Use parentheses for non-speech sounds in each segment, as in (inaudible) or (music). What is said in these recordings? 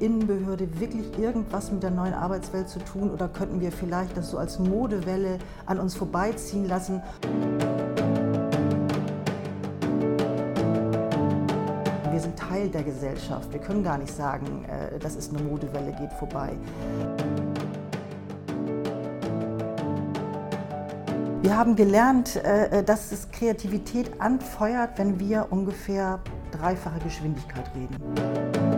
Innenbehörde wirklich irgendwas mit der neuen Arbeitswelt zu tun oder könnten wir vielleicht das so als Modewelle an uns vorbeiziehen lassen? Wir sind Teil der Gesellschaft. Wir können gar nicht sagen, äh, das ist eine Modewelle, geht vorbei. Wir haben gelernt, äh, dass es Kreativität anfeuert, wenn wir ungefähr dreifache Geschwindigkeit reden.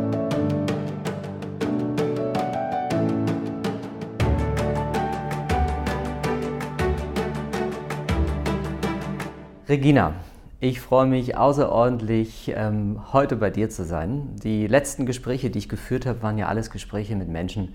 Regina, ich freue mich außerordentlich, ähm, heute bei dir zu sein. Die letzten Gespräche, die ich geführt habe, waren ja alles Gespräche mit Menschen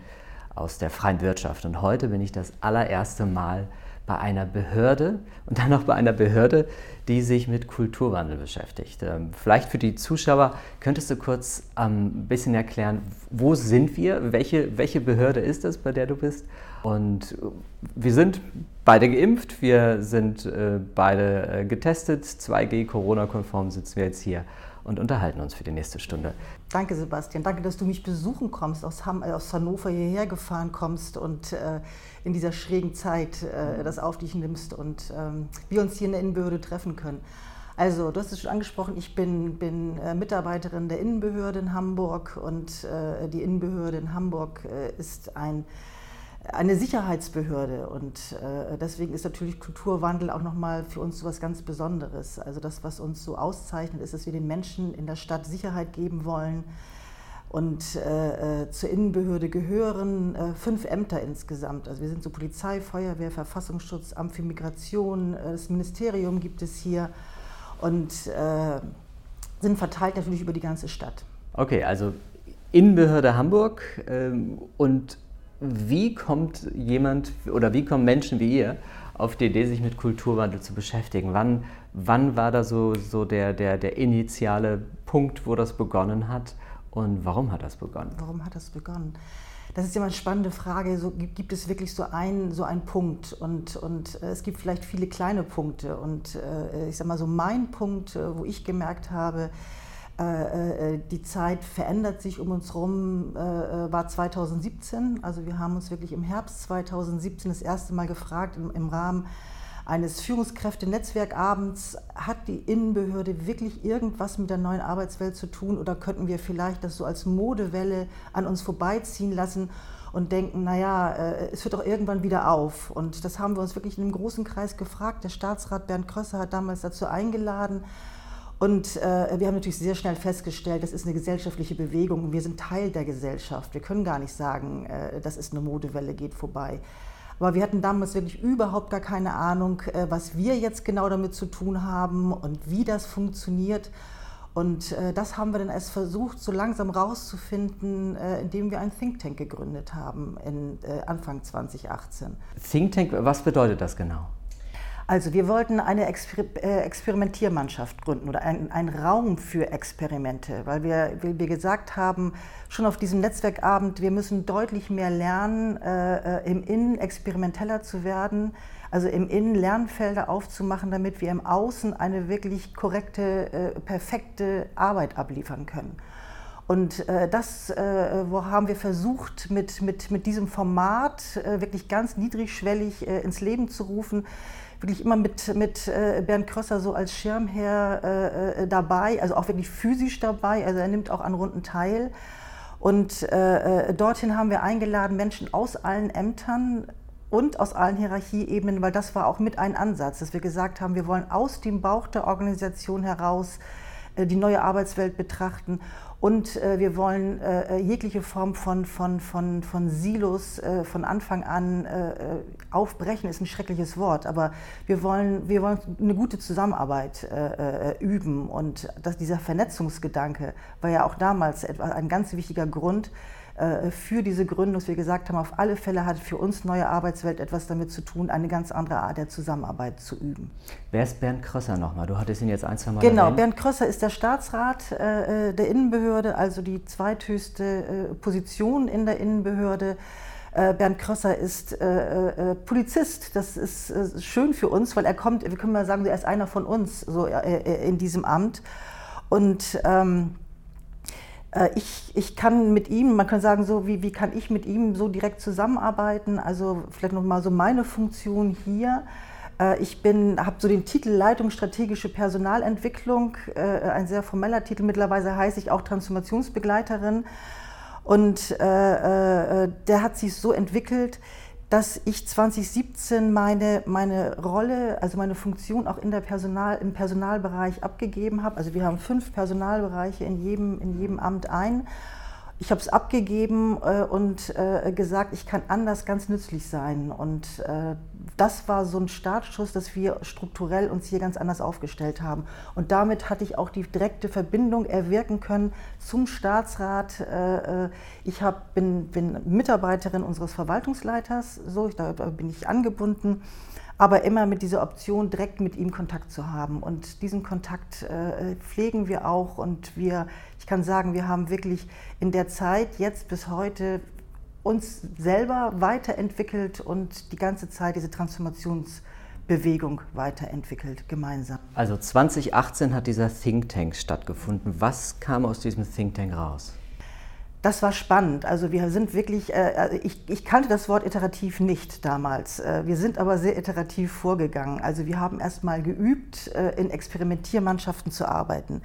aus der freien Wirtschaft. Und heute bin ich das allererste Mal bei einer Behörde und dann auch bei einer Behörde, die sich mit Kulturwandel beschäftigt. Ähm, vielleicht für die Zuschauer könntest du kurz ähm, ein bisschen erklären, wo sind wir, welche, welche Behörde ist das, bei der du bist? Und wir sind beide geimpft, wir sind äh, beide äh, getestet, 2G Corona-konform sitzen wir jetzt hier und unterhalten uns für die nächste Stunde. Danke, Sebastian. Danke, dass du mich besuchen kommst, aus, Ham äh, aus Hannover hierher gefahren kommst und äh, in dieser schrägen Zeit äh, das auf dich nimmst und ähm, wir uns hier in der Innenbehörde treffen können. Also, du hast es schon angesprochen, ich bin, bin äh, Mitarbeiterin der Innenbehörde in Hamburg und äh, die Innenbehörde in Hamburg äh, ist ein eine Sicherheitsbehörde und äh, deswegen ist natürlich Kulturwandel auch nochmal für uns so was ganz Besonderes. Also das, was uns so auszeichnet, ist, dass wir den Menschen in der Stadt Sicherheit geben wollen. Und äh, äh zur Innenbehörde gehören äh, fünf Ämter insgesamt. Also wir sind so Polizei, Feuerwehr, Verfassungsschutz, Amt für Migration, äh, das Ministerium gibt es hier und äh, sind verteilt natürlich über die ganze Stadt. Okay, also Innenbehörde Hamburg ähm, und wie kommt jemand oder wie kommen Menschen wie ihr auf die Idee, sich mit Kulturwandel zu beschäftigen? Wann, wann war da so, so der, der, der initiale Punkt, wo das begonnen hat und warum hat das begonnen? Warum hat das begonnen? Das ist ja immer eine spannende Frage. So, gibt es wirklich so einen, so einen Punkt? Und, und äh, es gibt vielleicht viele kleine Punkte. Und äh, ich sage mal so, mein Punkt, äh, wo ich gemerkt habe, die Zeit verändert sich um uns herum, äh, war 2017. Also wir haben uns wirklich im Herbst 2017 das erste Mal gefragt im, Rahmen eines Führungskräftenetzwerkabends, hat die Innenbehörde wirklich irgendwas mit der neuen Arbeitswelt zu tun oder könnten wir vielleicht das so als Modewelle an uns vorbeiziehen lassen und denken, naja, es hört doch irgendwann wieder auf. Und das haben wir uns wirklich in einem großen Kreis gefragt. Der Staatsrat Bernd Krösser hat damals dazu eingeladen. Und äh, wir haben natürlich sehr schnell festgestellt, das ist eine gesellschaftliche Bewegung und wir sind Teil der Gesellschaft. Wir können gar nicht sagen, äh, das ist eine Modewelle, geht vorbei. Aber wir hatten damals wirklich überhaupt gar keine Ahnung, äh, was wir jetzt genau damit zu tun haben und wie das funktioniert. Und äh, das haben wir dann erst versucht, so langsam rauszufinden, äh, indem wir ein Think Tank gegründet haben in äh, Anfang 2018. Think Tank, was bedeutet das genau? Also wir wollten eine Exper äh, Experimentiermannschaft gründen oder einen Raum für Experimente, weil wir, weil wir gesagt haben, schon auf diesem Netzwerkabend, wir müssen deutlich mehr lernen, äh, äh, im Innen experimenteller zu werden, also im Innen Lernfelder aufzumachen, damit wir im Außen eine wirklich korrekte, äh, perfekte Arbeit abliefern können. Und äh, das äh, haben wir versucht, mit, mit, mit diesem Format äh, wirklich ganz niedrigschwellig äh, ins Leben zu rufen wirklich immer mit, mit äh, Bernd Krösser so als Schirmherr äh, äh, dabei, also auch wirklich physisch dabei, also er nimmt auch an Runden teil. Und äh, dorthin haben wir eingeladen Menschen aus allen Ämtern und aus allen Hierarchieebenen, weil das war auch mit ein Ansatz, dass wir gesagt haben, wir wollen aus dem Bauch der Organisation heraus die neue Arbeitswelt betrachten und äh, wir wollen äh, jegliche Form von, von, von, von Silos äh, von Anfang an äh, äh, aufbrechen, ist ein schreckliches Wort, aber wir wollen, wir wollen eine gute Zusammenarbeit äh, üben. Und das, dieser Vernetzungsgedanke war ja auch damals ein ganz wichtiger Grund, äh, für diese Gründung, dass wir gesagt haben, auf alle Fälle hat für uns Neue Arbeitswelt etwas damit zu tun, eine ganz andere Art der Zusammenarbeit zu üben. Wer ist Bernd Krösser nochmal? Du hattest ihn jetzt ein, zwei Mal Genau, erwähnt. Bernd Krösser ist der Staatsrat äh, der Innenbehörde, also die zweithöchste äh, Position in der Innenbehörde. Äh, Bernd Krösser ist äh, äh, Polizist. Das ist äh, schön für uns, weil er kommt, wir können mal sagen, er ist einer von uns so in diesem Amt. Und ähm, Äh, ich, ich kann mit ihm, man kann sagen, so wie, wie kann ich mit ihm so direkt zusammenarbeiten? Also vielleicht nochmal so meine Funktion hier. Äh, ich habe so den Titel Leitung strategische Personalentwicklung, äh, ein sehr formeller Titel. Mittlerweile heiße ich auch Transformationsbegleiterin. Und der hat sich so entwickelt, dass ich 2017 meine, meine Rolle, also meine Funktion auch in der Personal, im Personalbereich abgegeben habe. Also wir haben fünf Personalbereiche in jedem, in jedem Amt ein. Ich habe es abgegeben äh, und äh, gesagt, ich kann anders ganz nützlich sein. Und äh, das war so ein Startschuss, dass wir strukturell uns hier ganz anders aufgestellt haben. Und damit hatte ich auch die direkte Verbindung erwirken können zum Staatsrat. Äh, äh, ich hab, bin, bin Mitarbeiterin unseres Verwaltungsleiters, so, da bin ich angebunden aber immer mit dieser Option, direkt mit ihm Kontakt zu haben. Und diesen Kontakt äh, pflegen wir auch. Und wir, ich kann sagen, wir haben wirklich in der Zeit jetzt bis heute uns selber weiterentwickelt und die ganze Zeit diese Transformationsbewegung weiterentwickelt, gemeinsam. Also 2018 hat dieser Think Tank stattgefunden. Was kam aus diesem Think Tank raus? Das war spannend. Also wir sind wirklich, äh, also ich, ich, kannte das Wort iterativ nicht damals. Äh, wir sind aber sehr iterativ vorgegangen. Also wir haben erst mal geübt, äh, in Experimentiermannschaften zu arbeiten.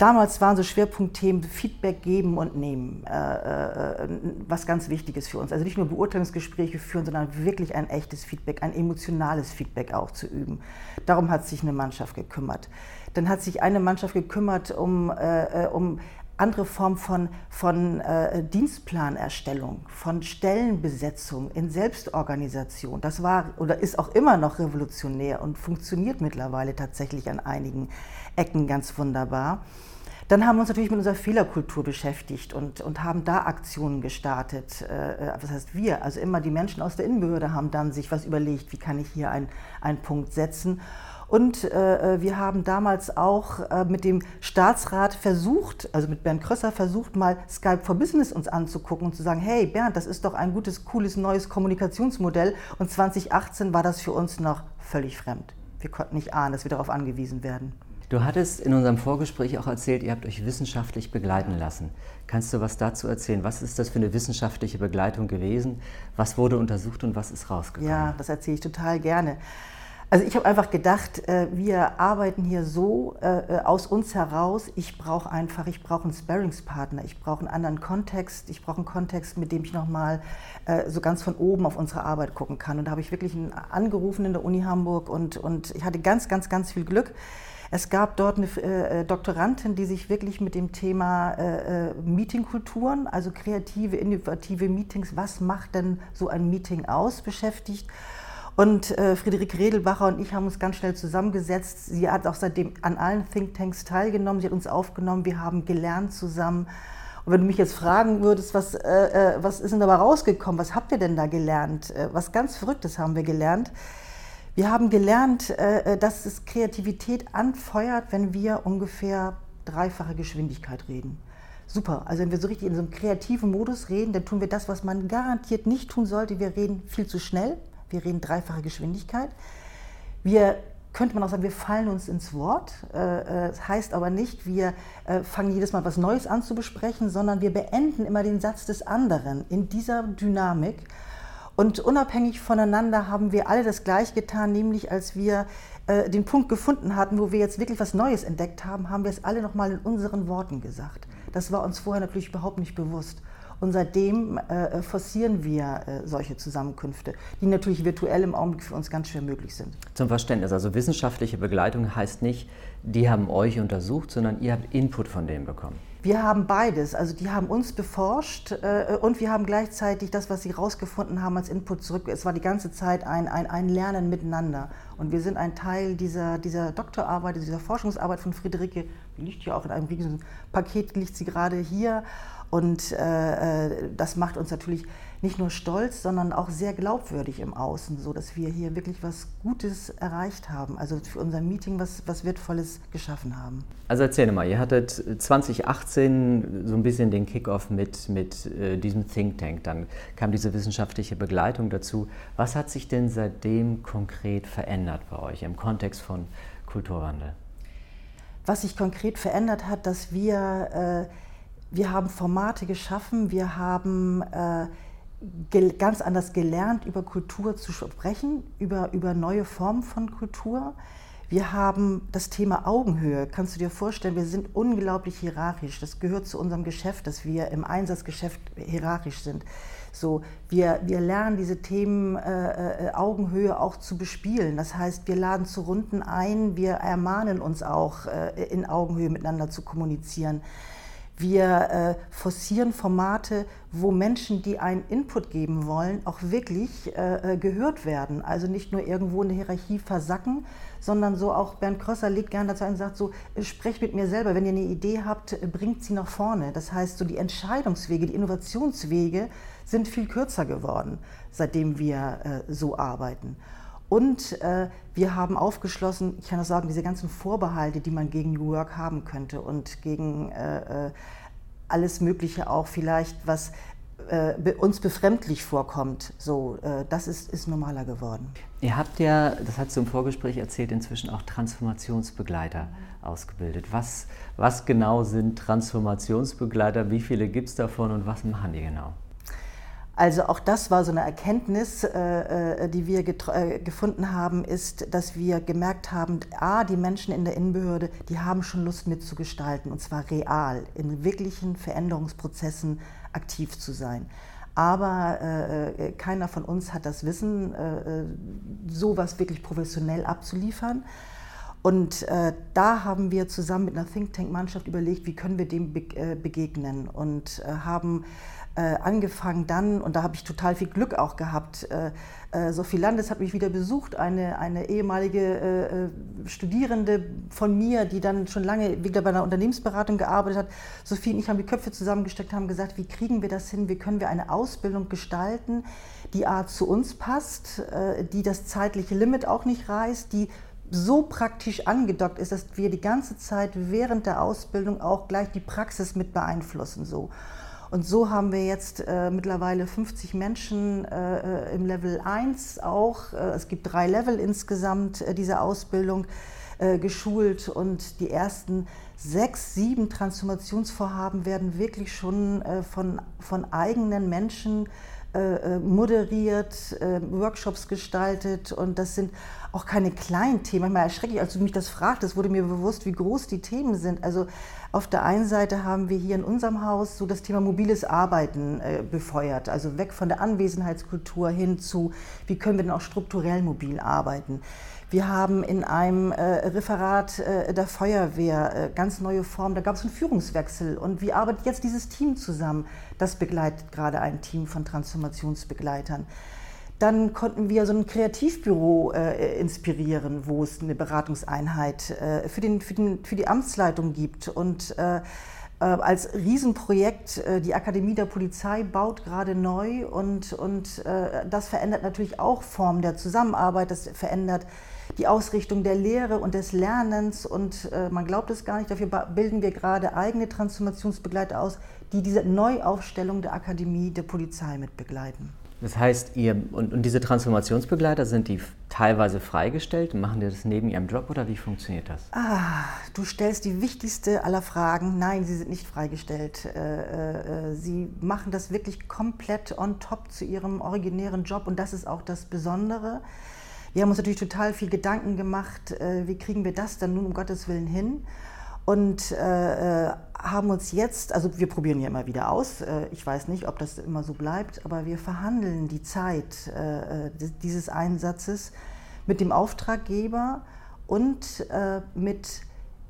Damals waren so Schwerpunktthemen Feedback geben und nehmen, äh, äh, was ganz wichtig ist für uns. Also nicht nur Beurteilungsgespräche führen, sondern wirklich ein echtes Feedback, ein emotionales Feedback auch zu üben. Darum hat sich eine Mannschaft gekümmert. Dann hat sich eine Mannschaft gekümmert um, äh, um andere Form von, von äh, Dienstplanerstellung, von Stellenbesetzung in Selbstorganisation. Das war oder ist auch immer noch revolutionär und funktioniert mittlerweile tatsächlich an einigen Ecken ganz wunderbar. Dann haben wir uns natürlich mit unserer Fehlerkultur beschäftigt und, und haben da Aktionen gestartet. Äh, äh, was heißt wir? Also immer die Menschen aus der Innenbehörde haben dann sich was überlegt, wie kann ich hier einen Punkt setzen. Und äh, äh, wir haben damals auch äh, mit dem Staatsrat versucht, also mit Bernd Krösser versucht, mal Skype for Business uns anzugucken und zu sagen, hey Bernd, das ist doch ein gutes, cooles, neues Kommunikationsmodell. Und 2018 war das für uns noch völlig fremd. Wir konnten nicht ahnen, dass wir darauf angewiesen werden. Du hattest in unserem Vorgespräch auch erzählt, ihr habt euch wissenschaftlich begleiten lassen. Kannst du was dazu erzählen? Was ist das für eine wissenschaftliche Begleitung gewesen? Was wurde untersucht und was ist rausgekommen? Ja, das erzähle ich total gerne. Also ich habe einfach gedacht, äh, wir arbeiten hier so äh, äh, aus uns heraus. Ich brauche einfach, ich brauche einen Sparringspartner, ich brauche einen anderen Kontext, ich brauche einen Kontext, mit dem ich nochmal so ganz von oben auf unsere Arbeit gucken kann. Und da habe ich wirklich einen angerufen in der Uni Hamburg und, und ich hatte ganz, ganz, ganz viel Glück. Es gab dort eine äh, Doktorandin, die sich wirklich mit dem Thema äh, Meetingkulturen, also kreative, innovative Meetings, was macht denn so ein Meeting aus, beschäftigt. Und äh, Friederike Redelbacher und ich haben uns ganz schnell zusammengesetzt. Sie hat auch seitdem an allen Thinktanks teilgenommen. Sie hat uns aufgenommen. Wir haben gelernt zusammen. Und wenn du mich jetzt fragen würdest, was, äh, äh was ist denn dabei rausgekommen? Was habt ihr denn da gelernt? Äh, was ganz Verrücktes haben wir gelernt. Wir haben gelernt, äh, äh, dass es Kreativität anfeuert, wenn wir ungefähr dreifache Geschwindigkeit reden. Super. Also wenn wir so richtig in so einem kreativen Modus reden, dann tun wir das, was man garantiert nicht tun sollte. Wir reden viel zu schnell. Wir reden dreifache Geschwindigkeit. Wir könnte man auch sagen, wir fallen uns ins Wort. Äh, äh, das heißt aber nicht, wir fangen jedes Mal was Neues an zu besprechen, sondern wir beenden immer den Satz des anderen in dieser Dynamik. Und unabhängig voneinander haben wir alle das gleich getan, nämlich als wir den Punkt gefunden hatten, wo wir jetzt wirklich was Neues entdeckt haben, haben wir es alle nochmal in unseren Worten gesagt. Das war uns vorher natürlich überhaupt nicht bewusst. Und seitdem äh, forcieren wir äh, solche Zusammenkünfte, die natürlich virtuell im Augenblick für uns ganz schwer möglich sind. Zum Verständnis, also wissenschaftliche Begleitung heißt nicht, die haben euch untersucht, sondern ihr habt Input von denen bekommen. Wir haben beides. Also die haben uns beforscht äh, und wir haben gleichzeitig das, was sie herausgefunden haben, als Input zurück. Es war die ganze Zeit ein, ein, ein Lernen miteinander. Und wir sind ein Teil dieser, dieser Doktorarbeit, dieser Forschungsarbeit von Friederike. Die liegt ja auch in einem riesigen Paket, liegt sie gerade hier. Und äh, äh, das macht uns natürlich nicht nur stolz, sondern auch sehr glaubwürdig im Außen, so dass wir hier wirklich was Gutes erreicht haben, also für unser Meeting was, was Wertvolles geschaffen haben. Also erzähl mal, ihr hattet 2018 so ein bisschen den Kickoff mit, mit äh, diesem Think Tank, dann kam diese wissenschaftliche Begleitung dazu. Was hat sich denn seitdem konkret verändert bei euch im Kontext von Kulturwandel? Was sich konkret verändert hat, dass wir äh, wir haben Formate geschaffen, wir haben äh, ganz anders gelernt, über Kultur zu sprechen, über, über neue Formen von Kultur. Wir haben das Thema Augenhöhe. Kannst du dir vorstellen, wir sind unglaublich hierarchisch. Das gehört zu unserem Geschäft, dass wir im Einsatzgeschäft hierarchisch sind. So, wir, wir lernen diese Themen äh, äh, Augenhöhe auch zu bespielen. Das heißt, wir laden zu Runden ein, wir ermahnen uns auch, äh, in Augenhöhe miteinander zu kommunizieren. Wir äh, forcieren Formate, wo Menschen, die einen Input geben wollen, auch wirklich äh, äh, gehört werden. Also nicht nur irgendwo in der Hierarchie versacken, sondern so auch Bernd Krösser legt gerne dazu ein und sagt so, äh, sprecht mit mir selber, wenn ihr eine Idee habt, äh, bringt sie nach vorne. Das heißt, so die Entscheidungswege, die Innovationswege sind viel kürzer geworden, seitdem wir äh, so arbeiten. Und äh, wir haben aufgeschlossen, ich kann das sagen, diese ganzen Vorbehalte, die man gegen New Work haben könnte und gegen äh, äh alles Mögliche auch vielleicht, was äh, uns befremdlich vorkommt, so, äh, das ist, ist normaler geworden. Ihr habt ja, das hat du im Vorgespräch erzählt, inzwischen auch Transformationsbegleiter ausgebildet. Was, was genau sind Transformationsbegleiter? Wie viele gibt es davon und was machen die genau? Also auch das war so eine Erkenntnis, äh, äh die wir äh, gefunden haben, ist, dass wir gemerkt haben, a, die Menschen in der Innenbehörde, die haben schon Lust mitzugestalten und zwar real, in wirklichen Veränderungsprozessen aktiv zu sein. Aber äh, keiner von uns hat das Wissen, äh, sowas wirklich professionell abzuliefern. Und äh, da haben wir zusammen mit einer Think Tank-Mannschaft überlegt, wie können wir dem be begegnen und haben äh, angefangen dann, und da habe ich total viel Glück auch gehabt, äh, äh, Sophie Landes hat mich wieder besucht, eine, eine ehemalige äh, äh, Studierende von mir, die dann schon lange wieder bei einer Unternehmensberatung gearbeitet hat. Sophie und ich haben die Köpfe zusammengesteckt, haben gesagt, wie kriegen wir das hin, wie können wir eine Ausbildung gestalten, die A zu uns passt, äh, die das zeitliche Limit auch nicht reißt, die so praktisch angedockt ist, dass wir die ganze Zeit während der Ausbildung auch gleich die Praxis mit beeinflussen. So. Und so haben wir jetzt äh, mittlerweile 50 Menschen äh, äh, im Level 1 auch. Äh, es gibt drei Level insgesamt äh, dieser Ausbildung geschult und die ersten sechs, sieben Transformationsvorhaben werden wirklich schon von, von eigenen Menschen moderiert, Workshops gestaltet und das sind auch keine kleinen Themen. Manchmal erschrecke ich, als du mich das fragtest, wurde mir bewusst, wie groß die Themen sind. Also auf der einen Seite haben wir hier in unserem Haus so das Thema mobiles Arbeiten äh, befeuert, also weg von der Anwesenheitskultur hin zu, wie können wir denn auch strukturell mobil arbeiten. Wir haben in einem äh, Referat äh, der Feuerwehr äh, ganz neue Formen, da gab es einen Führungswechsel und wie arbeitet jetzt dieses Team zusammen? Das begleitet gerade ein Team von Transformationsbegleitern. Dann konnten wir so ein Kreativbüro äh, inspirieren, wo es eine Beratungseinheit äh, für, den, für, den, für, die Amtsleitung gibt. Und äh, äh als Riesenprojekt, äh, die Akademie der Polizei baut gerade neu und, und äh, das verändert natürlich auch Formen der Zusammenarbeit, das verändert die Ausrichtung der Lehre und des Lernens und man glaubt es gar nicht, dafür bilden wir gerade eigene Transformationsbegleiter aus, die diese Neuaufstellung der Akademie der Polizei mit begleiten. Das heißt, ihr und, und, diese Transformationsbegleiter sind die teilweise freigestellt? Machen die das neben ihrem Job oder wie funktioniert das? Ah, du stellst die wichtigste aller Fragen. Nein, sie sind nicht freigestellt. Äh, äh, sie machen das wirklich komplett on top zu ihrem originären Job und das ist auch das Besondere. Wir haben uns natürlich total viel Gedanken gemacht, äh, wie kriegen wir das dann nun um Gottes Willen hin? und äh, äh, haben uns jetzt, also wir probieren ja immer wieder aus, äh, ich weiß nicht, ob das immer so bleibt, aber wir verhandeln die Zeit äh, äh dieses Einsatzes mit dem Auftraggeber und äh, mit,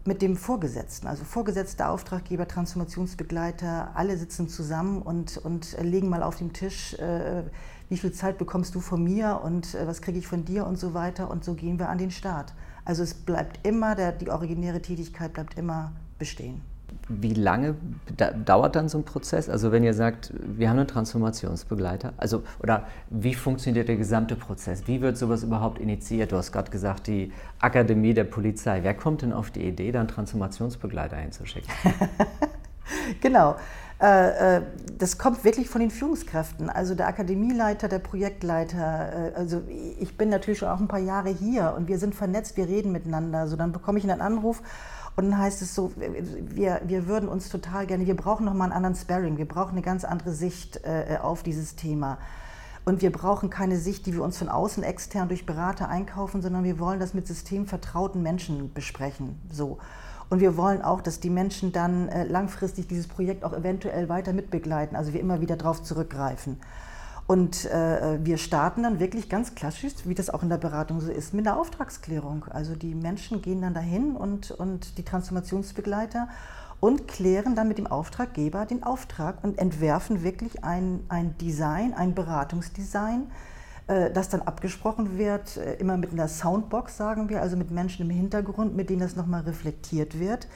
mit dem Vorgesetzten, also vorgesetzter Auftraggeber, Transformationsbegleiter, alle sitzen zusammen und, und legen mal auf den Tisch, wie viel Zeit bekommst du von mir und was kriege ich von dir und so weiter und so gehen wir an den Start. Also es bleibt immer, der, die originäre Tätigkeit bleibt immer bestehen. Wie lange dauert dann so ein Prozess? Also wenn ihr sagt, wir haben einen Transformationsbegleiter, also oder wie funktioniert der gesamte Prozess? Wie wird sowas überhaupt initiiert? Du hast gerade gesagt, die Akademie der Polizei. Wer kommt denn auf die Idee, da einen Transformationsbegleiter hinzuschicken? (laughs) genau. Äh, äh, das kommt wirklich von den Führungskräften. Also der Akademieleiter, der Projektleiter. Äh, also ich bin natürlich schon auch ein paar Jahre hier und wir sind vernetzt, wir reden miteinander. So dann bekomme ich einen Anruf Und dann heißt es so, wir, wir würden uns total gerne, wir brauchen nochmal einen anderen Sparring, wir brauchen eine ganz andere Sicht auf dieses Thema. Und wir brauchen keine Sicht, die wir uns von außen extern durch Berater einkaufen, sondern wir wollen das mit systemvertrauten Menschen besprechen. So. Und wir wollen auch, dass die Menschen dann äh, langfristig dieses Projekt auch eventuell weiter mitbegleiten, also wir immer wieder darauf zurückgreifen. Und äh, wir starten dann wirklich ganz klassisch, wie das auch in der Beratung so ist, mit einer Auftragsklärung. Also die Menschen gehen dann dahin und, und die Transformationsbegleiter und klären dann mit dem Auftraggeber den Auftrag und entwerfen wirklich ein, ein Design, ein Beratungsdesign, das dann abgesprochen wird, äh, immer mit einer Soundbox, sagen wir, also mit Menschen im Hintergrund, mit denen das nochmal reflektiert wird.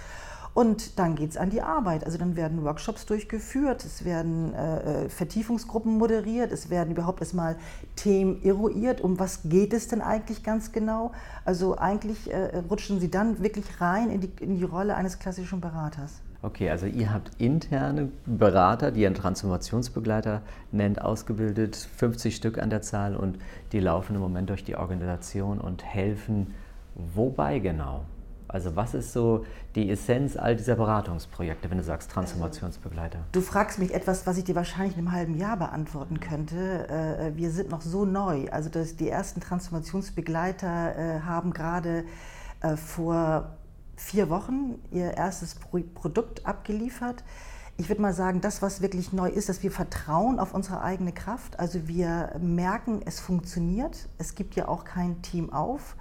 Und dann geht es an die Arbeit. Also dann werden Workshops durchgeführt, es werden äh, äh, Vertiefungsgruppen moderiert, es werden überhaupt erstmal Themen eruiert, um was geht es denn eigentlich ganz genau. Also eigentlich äh, rutschen Sie dann wirklich rein in die, in die Rolle eines klassischen Beraters. Okay, also ihr habt interne Berater, die ihr Transformationsbegleiter nennt, ausgebildet, 50 Stück an der Zahl und die laufen im Moment durch die Organisation und helfen wobei genau? Also was ist so die Essenz all dieser Beratungsprojekte, wenn du sagst Transformationsbegleiter? Du fragst mich etwas, was ich dir wahrscheinlich in einem halben Jahr beantworten könnte. Äh, wir sind noch so neu. Also die ersten Transformationsbegleiter äh, haben gerade äh, vor vier Wochen ihr erstes Produkt abgeliefert. Ich würde mal sagen, das, was wirklich neu ist, dass wir vertrauen auf unsere eigene Kraft. Also wir merken, es funktioniert. Es gibt ja auch kein Team auf.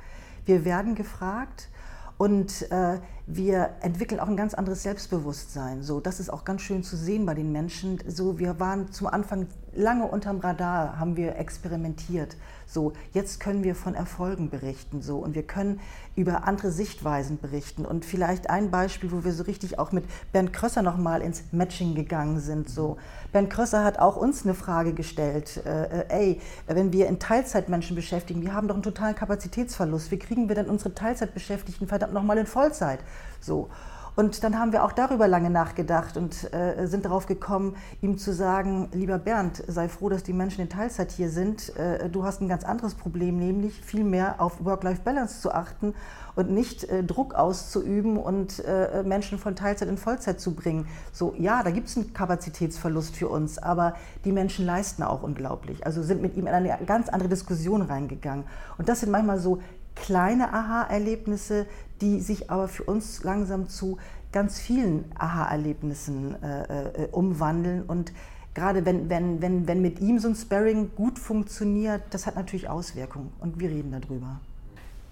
Wir werden gefragt und äh, wir entwickeln auch ein ganz anderes Selbstbewusstsein. So, das ist auch ganz schön zu sehen bei den Menschen. So, wir waren zum Anfang lange unterm Radar, haben wir experimentiert. So, jetzt können wir von Erfolgen berichten. So, und wir können über andere Sichtweisen berichten. Und vielleicht ein Beispiel, wo wir so richtig auch mit Bernd Krösser nochmal ins Matching gegangen sind. So, Bernd Krösser hat auch uns eine Frage gestellt. Äh, äh, ey, wenn wir in Teilzeit Menschen beschäftigen, wir haben doch einen totalen Kapazitätsverlust. Wie kriegen wir denn unsere Teilzeitbeschäftigten verdammt nochmal in Vollzeit? So. Und dann haben wir auch darüber lange nachgedacht und äh, sind darauf gekommen, ihm zu sagen, lieber Bernd, sei froh, dass die Menschen in Teilzeit hier sind. Äh, du hast ein ganz anderes Problem, nämlich viel mehr auf Work-Life-Balance zu achten und nicht äh, Druck auszuüben und äh, Menschen von Teilzeit in Vollzeit zu bringen. So, ja, da gibt es einen Kapazitätsverlust für uns, aber die Menschen leisten auch unglaublich. Also sind mit ihm in eine ganz andere Diskussion reingegangen. Und das sind manchmal so kleine Aha-Erlebnisse, die sich aber für uns langsam zu ganz vielen Aha-Erlebnissen äh, äh, umwandeln. Und gerade wenn, wenn, wenn, wenn mit ihm so ein Sparring gut funktioniert, das hat natürlich Auswirkungen und wir reden darüber.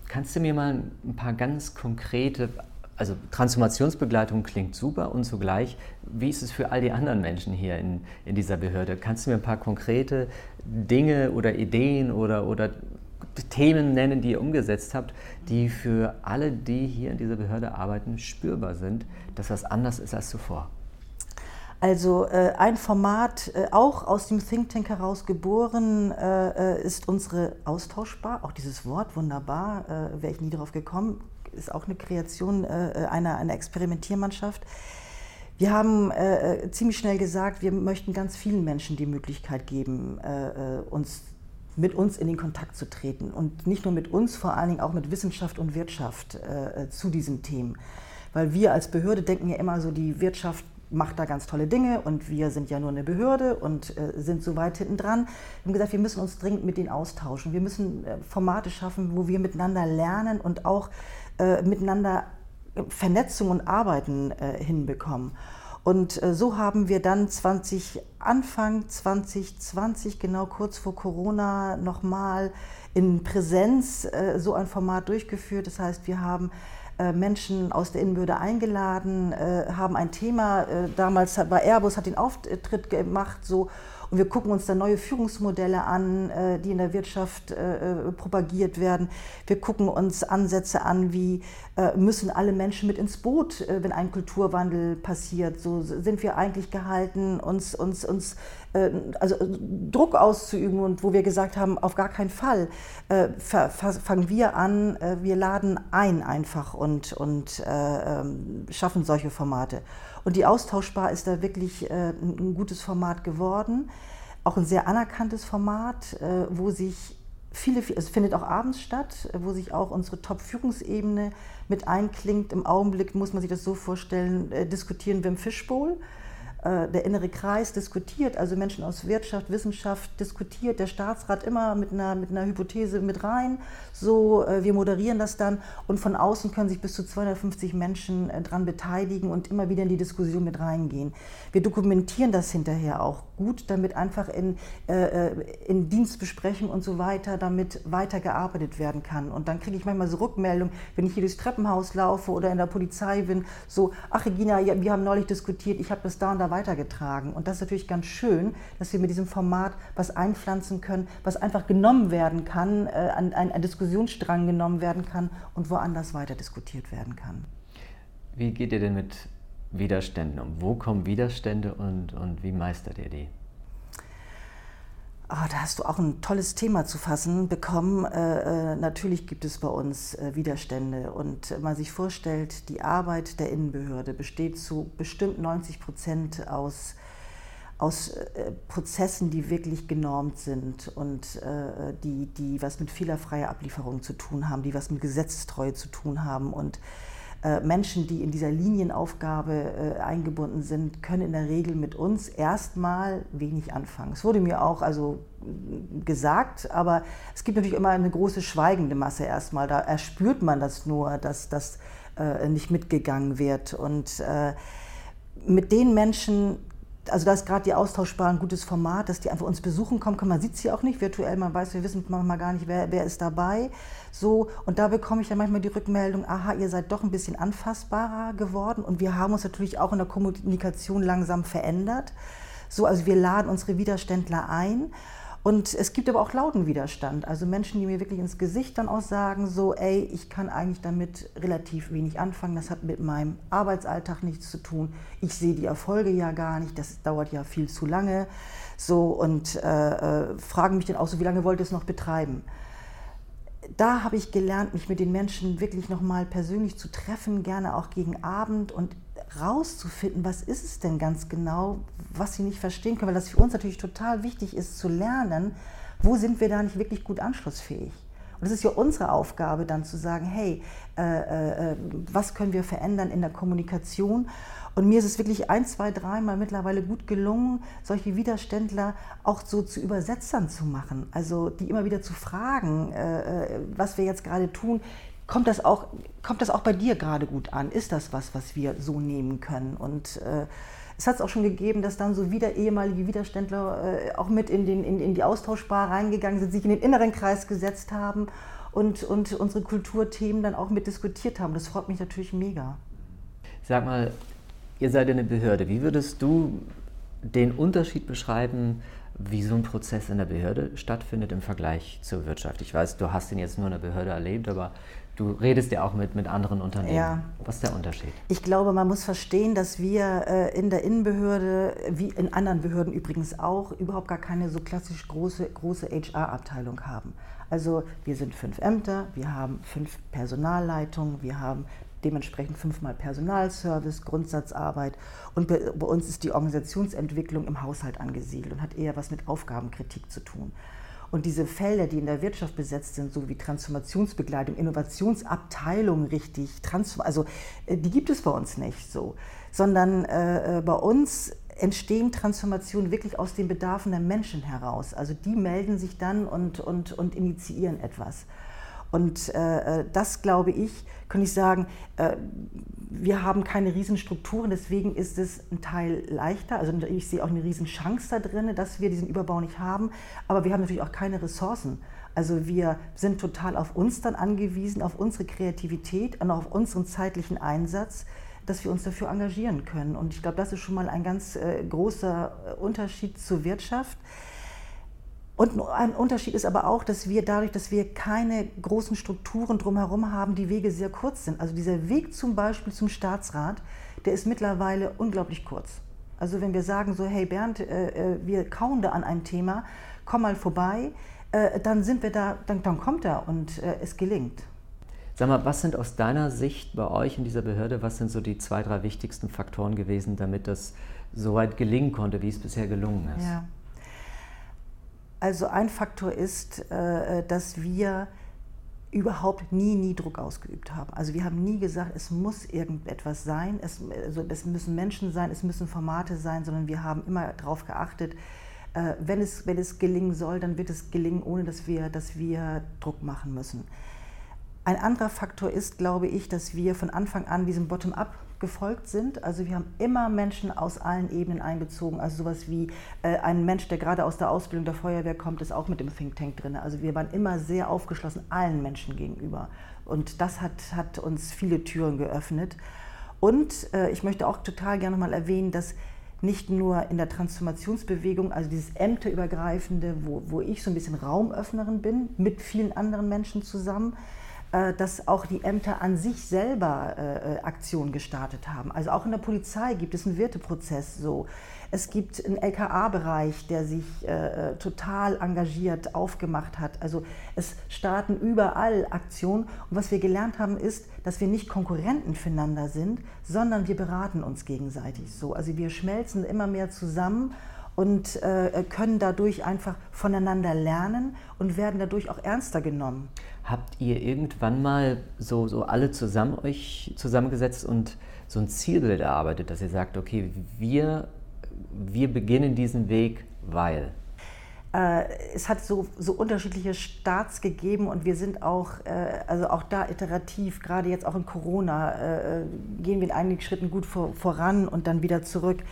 Kannst du mir mal ein paar ganz konkrete, also Transformationsbegleitung klingt super und zugleich, wie ist es für all die anderen Menschen hier in, in dieser Behörde? Kannst du mir ein paar konkrete Dinge oder Ideen oder, oder Themen nennen, die ihr umgesetzt habt, die für alle, die hier in dieser Behörde arbeiten, spürbar sind, dass das anders ist als zuvor? Also äh, ein Format, äh, auch aus dem Think Tank heraus geboren, äh, äh ist unsere Austauschbar. Auch dieses Wort, wunderbar, äh, wäre ich nie drauf gekommen, ist auch eine Kreation äh, einer, einer Experimentiermannschaft. Wir haben ziemlich schnell gesagt, wir möchten ganz vielen Menschen die Möglichkeit geben, uns mit uns in den Kontakt zu treten und nicht nur mit uns, vor allen Dingen auch mit Wissenschaft und Wirtschaft äh, zu diesen Themen. Weil wir als Behörde denken ja immer so, die Wirtschaft macht da ganz tolle Dinge und wir sind ja nur eine Behörde und äh, sind so weit hinten dran. Wir haben gesagt, wir müssen uns dringend mit denen austauschen. Wir müssen äh, Formate schaffen, wo wir miteinander lernen und auch äh, miteinander Vernetzung und Arbeiten äh, hinbekommen. Und äh, so haben wir dann 20, Anfang 2020, genau kurz vor Corona, nochmal in Präsenz äh, so ein Format durchgeführt. Das heißt, wir haben äh, Menschen aus der Innenbehörde eingeladen, haben ein Thema, damals bei Airbus hat den Auftritt gemacht, so und wir gucken uns dann neue Führungsmodelle an, äh, die in der Wirtschaft äh, äh, propagiert werden. Wir gucken uns Ansätze an, wie müssen alle Menschen mit ins Boot, wenn ein Kulturwandel passiert. So sind wir eigentlich gehalten, uns, uns, uns also Druck auszuüben und wo wir gesagt haben, auf gar keinen Fall fangen wir an, wir laden ein einfach und, und ähm, schaffen solche Formate. Und die Austauschbar ist da wirklich äh, ein gutes Format geworden. Auch ein sehr anerkanntes Format, äh, wo sich viele, es findet auch abends statt, wo sich auch unsere Top-Führungsebene mit einklingt. Im Augenblick muss man sich das so vorstellen, äh, diskutieren wir im Fishbowl. Äh, der innere Kreis diskutiert, also Menschen aus Wirtschaft, Wissenschaft diskutiert, der Staatsrat immer mit einer, mit einer Hypothese mit rein. So, äh, wir moderieren das dann und von außen können sich bis zu 250 Menschen äh, daran beteiligen und immer wieder in die Diskussion mit reingehen. Wir dokumentieren das hinterher auch gut, damit einfach in, in Dienstbesprechungen und so weiter damit weitergearbeitet werden kann. Und dann kriege ich manchmal so Rückmeldungen, wenn ich hier durchs Treppenhaus laufe oder in der Polizei bin, so, ach Regina, ja, wir haben neulich diskutiert, ich habe das da und da weitergetragen. Und das ist natürlich ganz schön, dass wir mit diesem Format was einpflanzen können, was einfach genommen werden kann, äh, ein, ein, ein Diskussionsstrang genommen werden kann und woanders weiter diskutiert werden kann. Wie geht ihr denn mit Widerständen um? Wo kommen Widerstände und, und wie meistert ihr die? Oh, da hast du auch ein tolles Thema zu fassen bekommen. Äh, äh, natürlich gibt es bei uns äh, Widerstände und man sich vorstellt, die Arbeit der Innenbehörde besteht zu bestimmt 90 Prozent aus, aus äh, Prozessen, die wirklich genormt sind und äh, die, die was mit fehlerfreier Ablieferung zu tun haben, die was mit Gesetzestreue zu tun haben und äh, Menschen, die in dieser Linienaufgabe äh, eingebunden sind, können in der Regel mit uns erstmal wenig anfangen. Es wurde mir auch also gesagt, aber es gibt natürlich immer eine große schweigende Masse erstmal. Da erspürt man das nur, dass das äh, nicht mitgegangen wird. Und mit den Menschen also da ist gerade die Austauschbar ein gutes Format, dass die einfach uns besuchen kommen können. Man sieht sie auch nicht virtuell, man weiß, wir wissen manchmal gar nicht, wer, wer ist dabei. So, und da bekomme ich dann manchmal die Rückmeldung, aha, ihr seid doch ein bisschen anfassbarer geworden und wir haben uns natürlich auch in der Kommunikation langsam verändert. So, also wir laden unsere Widerständler ein und es gibt aber auch lauten Widerstand, also Menschen, die mir wirklich ins Gesicht dann auch sagen, so, ey, ich kann eigentlich damit relativ wenig anfangen, das hat mit meinem Arbeitsalltag nichts zu tun, ich sehe die Erfolge ja gar nicht, das dauert ja viel zu lange, so, und äh, äh, fragen mich dann auch so, wie lange wollt ihr es noch betreiben? Da habe ich gelernt, mich mit den Menschen wirklich nochmal persönlich zu treffen, gerne auch gegen Abend. Und rauszufinden, was ist es denn ganz genau, was sie nicht verstehen können, weil das für uns natürlich total wichtig ist zu lernen, wo sind wir da nicht wirklich gut anschlussfähig. Und es ist ja unsere Aufgabe dann zu sagen, hey, äh, äh, äh, was können wir verändern in der Kommunikation? Und mir ist es wirklich ein, zwei, dreimal mittlerweile gut gelungen, solche Widerständler auch so zu Übersetzern zu machen. Also die immer wieder zu fragen, äh, äh was wir jetzt gerade tun, Kommt das auch, kommt das auch bei dir gerade gut an? Ist das was, was wir so nehmen können? Und äh, es hat es auch schon gegeben, dass dann so wieder ehemalige Widerständler äh, auch mit in, den, in, in die Austauschbar reingegangen sind, sich in den inneren Kreis gesetzt haben und, und unsere Kulturthemen dann auch mit diskutiert haben. Das freut mich natürlich mega. Sag mal, ihr seid eine Behörde. Wie würdest du den Unterschied beschreiben, wie so ein Prozess in der Behörde stattfindet im Vergleich zur Wirtschaft? Ich weiß, du hast ihn jetzt nur in der Behörde erlebt, aber Du redest ja auch mit, mit anderen Unternehmen. Ja. Was ist der Unterschied? Ich glaube, man muss verstehen, dass wir äh, in der Innenbehörde, wie in anderen Behörden übrigens auch, überhaupt gar keine so klassisch große, große HR-Abteilung haben. Also wir sind fünf Ämter, wir haben fünf Personalleitungen, wir haben dementsprechend fünfmal Personalservice, Grundsatzarbeit und bei, bei uns ist die Organisationsentwicklung im Haushalt angesiedelt und hat eher was mit Aufgabenkritik zu tun. Und diese Felder, die in der Wirtschaft besetzt sind, so wie Transformationsbegleitung, Innovationsabteilung richtig, also äh, die gibt es bei uns nicht so, sondern äh, äh, bei uns entstehen Transformationen wirklich aus den Bedarfen der Menschen heraus. Also die melden sich dann und, und, und initiieren etwas. Und äh, äh, das, glaube ich, kann ich sagen, äh, wir haben keine Riesenstrukturen, deswegen ist es ein Teil leichter. Also ich sehe auch eine Riesenchance da drin, dass wir diesen Überbau nicht haben. Aber wir haben natürlich auch keine Ressourcen. Also wir sind total auf uns dann angewiesen, auf unsere Kreativität und auf unseren zeitlichen Einsatz, dass wir uns dafür engagieren können. Und ich glaube, das ist schon mal ein ganz äh, großer äh, Unterschied zur Wirtschaft. Und ein Unterschied ist aber auch, dass wir dadurch, dass wir keine großen Strukturen drumherum haben, die Wege sehr kurz sind. Also dieser Weg zum Beispiel zum Staatsrat, der ist mittlerweile unglaublich kurz. Also wenn wir sagen so, hey Bernd, äh, äh wir kauen da an einem Thema, komm mal vorbei, äh, dann sind wir da, dann, dann kommt er und äh, es gelingt. Sag mal, was sind aus deiner Sicht bei euch in dieser Behörde, was sind so die zwei, drei wichtigsten Faktoren gewesen, damit das so weit gelingen konnte, wie es bisher gelungen ist? Ja. Also ein Faktor ist, äh, dass wir überhaupt nie, nie Druck ausgeübt haben. Also wir haben nie gesagt, es muss irgendetwas sein, es, also es müssen Menschen sein, es müssen Formate sein, sondern wir haben immer darauf geachtet, äh, wenn, es, wenn es gelingen soll, dann wird es gelingen, ohne dass wir, dass wir Druck machen müssen. Ein anderer Faktor ist, glaube ich, dass wir von Anfang an diesem Bottom-up gefolgt sind. Also wir haben immer Menschen aus allen Ebenen einbezogen. Also sowas wie äh, ein Mensch, der gerade aus der Ausbildung der Feuerwehr kommt, ist auch mit dem Think Tank drin. Also wir waren immer sehr aufgeschlossen allen Menschen gegenüber. Und das hat, hat uns viele Türen geöffnet. Und äh, ich möchte auch total gerne mal erwähnen, dass nicht nur in der Transformationsbewegung, also dieses Ämterübergreifende, wo, wo ich so ein bisschen Raumöffnerin bin, mit vielen anderen Menschen zusammen, dass auch die Ämter an sich selber äh, äh Aktionen gestartet haben. Also auch in der Polizei gibt es einen Werteprozess so. Es gibt einen LKA-Bereich, der sich äh, äh, total engagiert aufgemacht hat. Also es starten überall Aktionen. Und was wir gelernt haben, ist, dass wir nicht Konkurrenten füreinander sind, sondern wir beraten uns gegenseitig so. Also wir schmelzen immer mehr zusammen und äh, können dadurch einfach voneinander lernen und werden dadurch auch ernster genommen. Habt ihr irgendwann mal so, so alle zusammen euch zusammengesetzt und so ein Zielbild erarbeitet, dass ihr sagt, okay, wir, wir beginnen diesen Weg, weil? Äh, es hat so, so unterschiedliche Starts gegeben und wir sind auch, äh, also auch da iterativ, gerade jetzt auch in Corona, äh, gehen wir in einigen Schritten gut vor, voran und dann wieder zurück.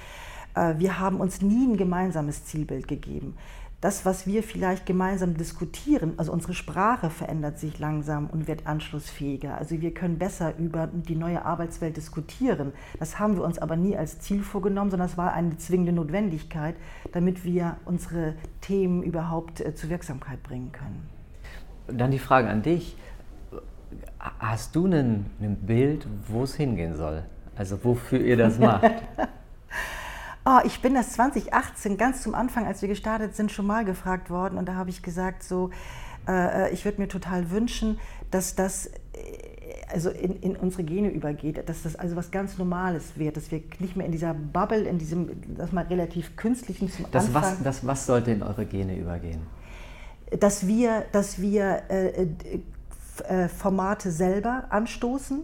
Wir haben uns nie ein gemeinsames Zielbild gegeben das, was wir vielleicht gemeinsam diskutieren, also unsere Sprache verändert sich langsam und wird anschlussfähiger. Also wir können besser über die neue Arbeitswelt diskutieren. Das haben wir uns aber nie als Ziel vorgenommen, sondern es war eine zwingende Notwendigkeit, damit wir unsere Themen überhaupt äh, zur Wirksamkeit bringen können. Dann die Frage an dich. Hast du ein, ein Bild, wo es hingehen soll? Also wofür ihr das (laughs) macht? Oh, ich bin das 2018 ganz zum Anfang, als wir gestartet sind, schon mal gefragt worden und da habe ich gesagt, so, äh, ich würde mir total wünschen, dass das äh, also in, in, unsere Gene übergeht, dass das also was ganz Normales wird, dass wir nicht mehr in dieser Bubble, in diesem, das mal relativ künstlichen zum das Anfang... Was, das was sollte in eure Gene übergehen? Dass wir, dass wir äh, äh, Formate selber anstoßen,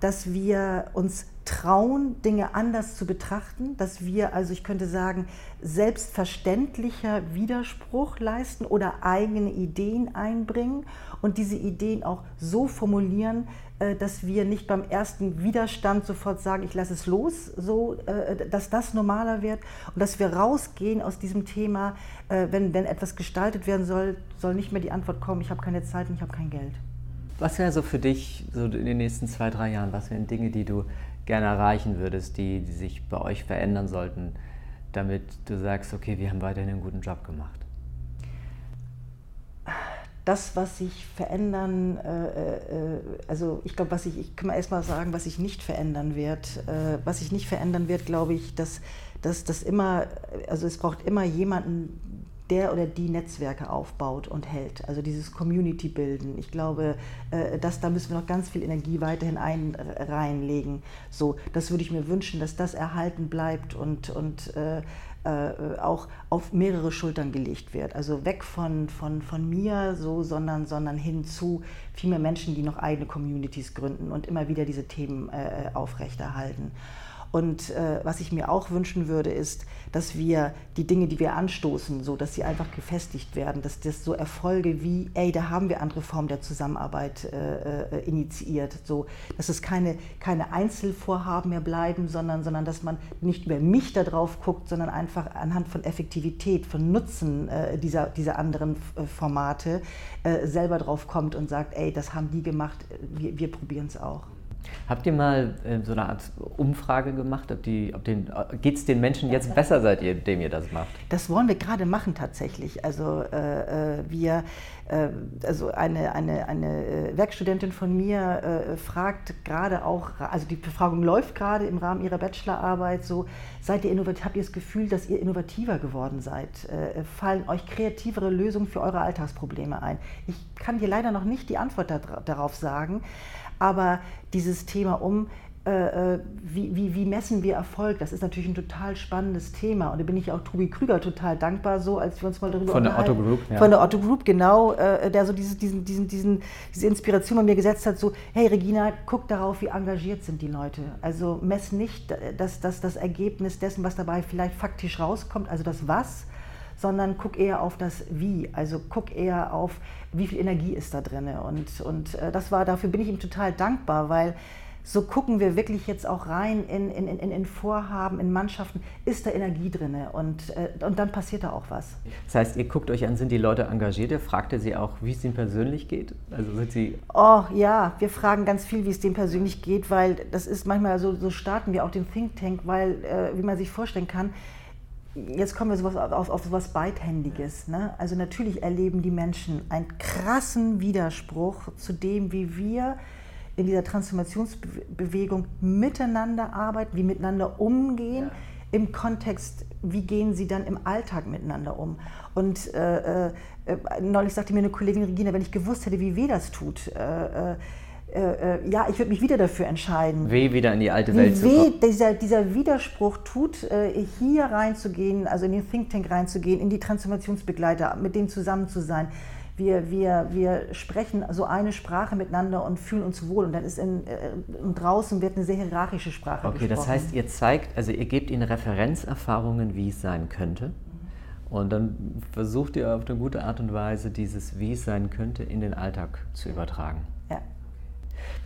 dass wir uns trauen, Dinge anders zu betrachten, dass wir, also ich könnte sagen, selbstverständlicher Widerspruch leisten oder eigene Ideen einbringen und diese Ideen auch so formulieren, äh, dass wir nicht beim ersten Widerstand sofort sagen, ich lasse es los, so, äh, dass das normaler wird und dass wir rausgehen aus diesem Thema, äh, wenn, wenn etwas gestaltet werden soll, soll nicht mehr die Antwort kommen, ich habe keine Zeit und ich habe kein Geld. Was wäre so für dich so in den nächsten zwei, drei Jahren, was wären Dinge, die du gerne erreichen würdest, die, die sich bei euch verändern sollten, damit du sagst, okay, wir haben weiterhin einen guten Job gemacht? Das, was sich verändern, äh, äh, also ich glaube, was ich, ich kann mal erstmal sagen, was sich nicht verändern wird. Äh, was sich nicht verändern wird, glaube ich, dass, dass das immer, also es braucht immer jemanden, der oder die Netzwerke aufbaut und hält. Also dieses Community bilden. Ich glaube, äh, dass da müssen wir noch ganz viel Energie weiterhin ein, reinlegen. So, das würde ich mir wünschen, dass das erhalten bleibt und, und äh, äh, auch auf mehrere Schultern gelegt wird. Also weg von, von, von mir so, sondern, sondern hin zu viel mehr Menschen, die noch eigene Communities gründen und immer wieder diese Themen äh, aufrechterhalten. Und äh, was ich mir auch wünschen würde, ist, dass wir die Dinge, die wir anstoßen, so dass sie einfach gefestigt werden, dass das so Erfolge wie, ey, da haben wir andere Formen der Zusammenarbeit äh, äh, initiiert, so dass es keine, keine Einzelvorhaben mehr bleiben, sondern, sondern dass man nicht über mich da drauf guckt, sondern einfach anhand von Effektivität, von Nutzen äh, dieser, dieser anderen äh, Formate äh, selber drauf kommt und sagt, ey, das haben die gemacht, wir, wir probieren es auch. Habt ihr mal äh, so eine Art Umfrage gemacht? Ob ob äh, geht es den Menschen jetzt besser, seitdem ihr das macht? Das wollen wir gerade machen tatsächlich. Also äh, äh wir, äh, also eine, eine, eine äh, Werkstudentin von mir fragt gerade auch, also die Befragung läuft gerade im Rahmen ihrer Bachelorarbeit so, seid ihr innovativ, habt ihr das Gefühl, dass ihr innovativer geworden seid? fallen euch kreativere Lösungen für eure Alltagsprobleme ein? Ich kann dir leider noch nicht die Antwort darauf sagen, aber dieses Thema um, äh, äh, wie, wie, wie, messen wir Erfolg? Das ist natürlich ein total spannendes Thema. Und da bin ich auch Tobi Krüger total dankbar, so als wir uns mal darüber Von der Otto Group, ja. Von der Otto Group, genau, äh, der so diese, diesen, diesen, diesen, diese Inspiration bei mir gesetzt hat, so, hey Regina, guck darauf, wie engagiert sind die Leute. Also mess nicht das, das, das Ergebnis dessen, was dabei vielleicht faktisch rauskommt, also das Was, sondern guck eher auf das Wie. Also guck eher auf, wie viel Energie ist da drin. Und, und das war, dafür bin ich ihm total dankbar, weil so gucken wir wirklich jetzt auch rein in, in, in, in Vorhaben, in Mannschaften, ist da Energie drin und, äh, und dann passiert da auch was. Das heißt, ihr guckt euch an, sind die Leute engagiert? Ihr fragt ihr sie auch, wie es ihnen persönlich geht? Also sind sie oh ja, wir fragen ganz viel, wie es denen persönlich geht, weil das ist manchmal so, so starten wir auch den Think Tank, weil, äh, wie man sich vorstellen kann, jetzt kommen wir sowas auf, auf sowas Beidhändiges. Ne? Also natürlich erleben die Menschen einen krassen Widerspruch zu dem, wie wir in dieser Transformationsbewegung miteinander arbeiten, wie miteinander umgehen, ja. im Kontext, wie gehen sie dann im Alltag miteinander um. Und äh, äh, neulich sagte mir eine Kollegin Regina, wenn ich gewusst hätte, wie weh das tut, äh, äh, äh ja, ich würde mich wieder dafür entscheiden. Weh wieder in die alte Welt zu kommen. Dieser, dieser Widerspruch tut, äh, hier reinzugehen, also in den Think Tank reinzugehen, in die Transformationsbegleiter, mit denen zusammen zu sein wir, wir, wir sprechen so eine Sprache miteinander und fühlen uns wohl. Und dann ist in, äh, draußen wird eine sehr hierarchische Sprache okay, gesprochen. Okay, das heißt, ihr zeigt, also ihr gebt ihnen Referenzerfahrungen, wie es sein könnte. Und dann versucht ihr auf eine gute Art und Weise, dieses Wie es sein könnte, in den Alltag zu übertragen. Ja.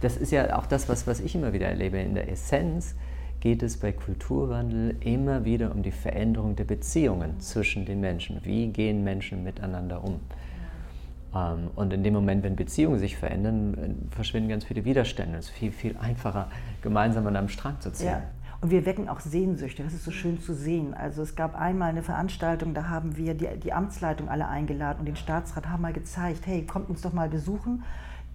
Das ist ja auch das, was, was ich immer wieder erlebe. In der Essenz geht es bei Kulturwandel immer wieder um die Veränderung der Beziehungen zwischen den Menschen. Wie gehen Menschen miteinander um? Ähm, und in dem Moment, wenn Beziehungen sich verändern, verschwinden ganz viele Widerstände. Es ist viel, viel einfacher, gemeinsam an einem Strang zu ziehen. Ja. Und wir wecken auch Sehnsüchte, das ist so schön zu sehen. Also es gab einmal eine Veranstaltung, da haben wir die, die Amtsleitung alle eingeladen und den Staatsrat haben mal gezeigt, hey, kommt uns doch mal besuchen,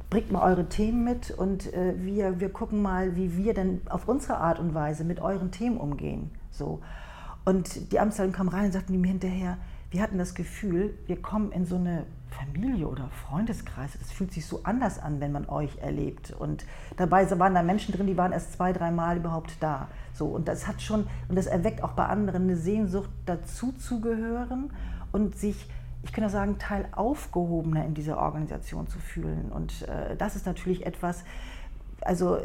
bringt mal eure Themen mit und äh, wir, wir gucken mal, wie wir denn auf unsere Art und Weise mit euren Themen umgehen. So. Und die Amtsleitung kam rein und sagten mir hinterher, wir hatten das Gefühl, wir kommen in so eine Familie oder Freundeskreis. Es fühlt sich so anders an, wenn man euch erlebt. Und dabei waren da Menschen drin, die waren erst zwei, drei Mal überhaupt da. So, und das hat schon, und das erweckt auch bei anderen eine Sehnsucht, dazu zu gehören und sich, ich könnte sagen, Teil aufgehobener in dieser Organisation zu fühlen. Und äh, das ist natürlich etwas, also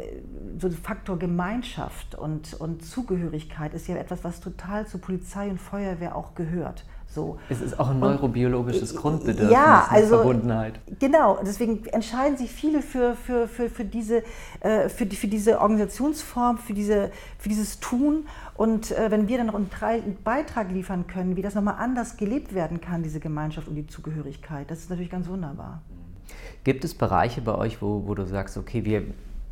so der Faktor Gemeinschaft und, und Zugehörigkeit ist ja etwas, was total zu Polizei und Feuerwehr auch gehört. So. Es ist auch ein neurobiologisches und, Grundbedürfnis, ja, also, Verbundenheit. Genau, deswegen entscheiden sich viele für, für, für, für, diese, äh, für, die, für diese Organisationsform, für, diese, für dieses Tun. Und äh, wenn wir dann noch einen, einen Beitrag liefern können, wie das nochmal anders gelebt werden kann, diese Gemeinschaft und die Zugehörigkeit, das ist natürlich ganz wunderbar. Gibt es Bereiche bei euch, wo, wo du sagst, okay, wir,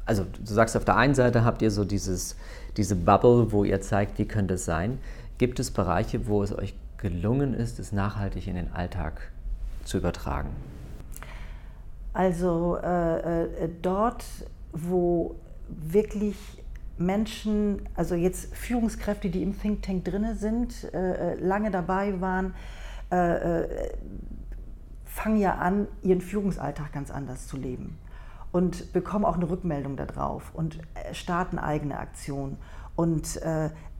also du sagst auf der einen Seite habt ihr so dieses, diese Bubble, wo ihr zeigt, wie könnte es sein. Gibt es Bereiche, wo es euch gelungen ist, es nachhaltig in den Alltag zu übertragen? Also äh, äh, dort, wo wirklich Menschen, also jetzt Führungskräfte, die im Think Tank drin sind, äh, äh, lange dabei waren, äh, äh, fangen ja an, ihren Führungsalltag ganz anders zu leben und bekommen auch eine Rückmeldung darauf und starten eigene Aktionen. Und,